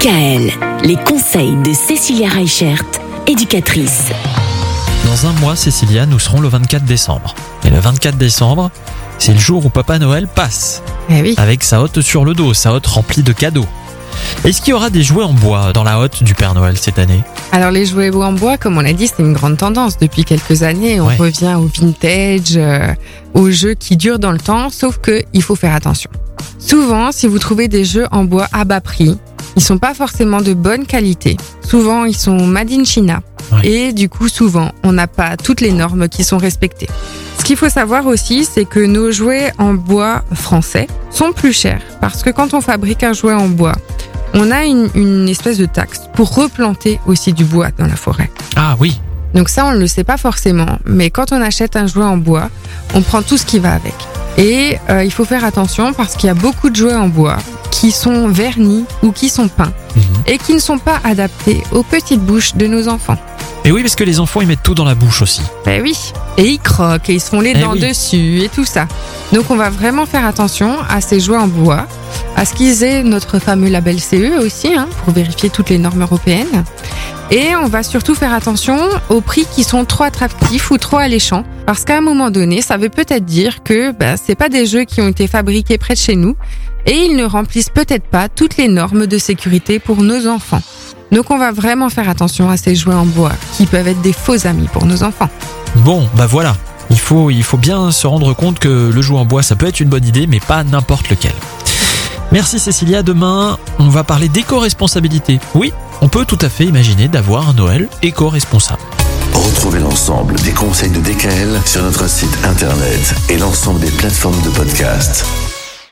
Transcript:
DKL, les conseils de Cécilia Reichert, éducatrice. Dans un mois, Cécilia, nous serons le 24 décembre. Et le 24 décembre, c'est le jour où Papa Noël passe, Eh oui. avec sa hotte sur le dos, sa hotte remplie de cadeaux. Est-ce qu'il y aura des jouets en bois dans la hotte du Père Noël cette année? Alors les jouets en bois, comme on l'a dit, c'est une grande tendance depuis quelques années. On Ouais. revient au vintage, euh, aux jeux qui durent dans le temps, sauf que il faut faire attention. Souvent, si vous trouvez des jeux en bois à bas prix, ils sont pas forcément de bonne qualité. Souvent, ils sont made in China. Ouais. Et du coup, souvent, on n'a pas toutes les normes qui sont respectées. Ce qu'il faut savoir aussi, c'est que nos jouets en bois français sont plus chers. Parce que quand on fabrique un jouet en bois, on a une, une espèce de taxe pour replanter aussi du bois dans la forêt. Ah oui, Donc ça, on ne le sait pas forcément, mais quand on achète un jouet en bois, on prend tout ce qui va avec. Et euh, il faut faire attention parce qu'il y a beaucoup de jouets en bois qui sont vernis ou qui sont peints Mhm. et qui ne sont pas adaptés aux petites bouches de nos enfants. Et oui, parce que les enfants, ils mettent tout dans la bouche aussi. Ben oui. Et ils croquent et ils se font les Eh dents oui. dessus et tout ça. Donc on va vraiment faire attention à ces jouets en bois, à ce qu'ils aient notre fameux label CE aussi, hein, pour vérifier toutes les normes européennes. Et on va surtout faire attention aux prix qui sont trop attractifs ou trop alléchants, parce qu'à un moment donné, ça veut peut-être dire que ben, c'est pas des jeux qui ont été fabriqués près de chez nous, et ils ne remplissent peut-être pas toutes les normes de sécurité pour nos enfants. Donc on va vraiment faire attention à ces jouets en bois, qui peuvent être des faux amis pour nos enfants. Bon, bah voilà. Il faut, il faut bien se rendre compte que le jouet en bois, ça peut être une bonne idée, mais pas n'importe lequel. Merci Cécilia. Demain, on va parler d'éco-responsabilité. Oui, on peut tout à fait imaginer d'avoir un Noël éco-responsable. Retrouvez l'ensemble des conseils de DKL sur notre site internet et l'ensemble des plateformes de podcast.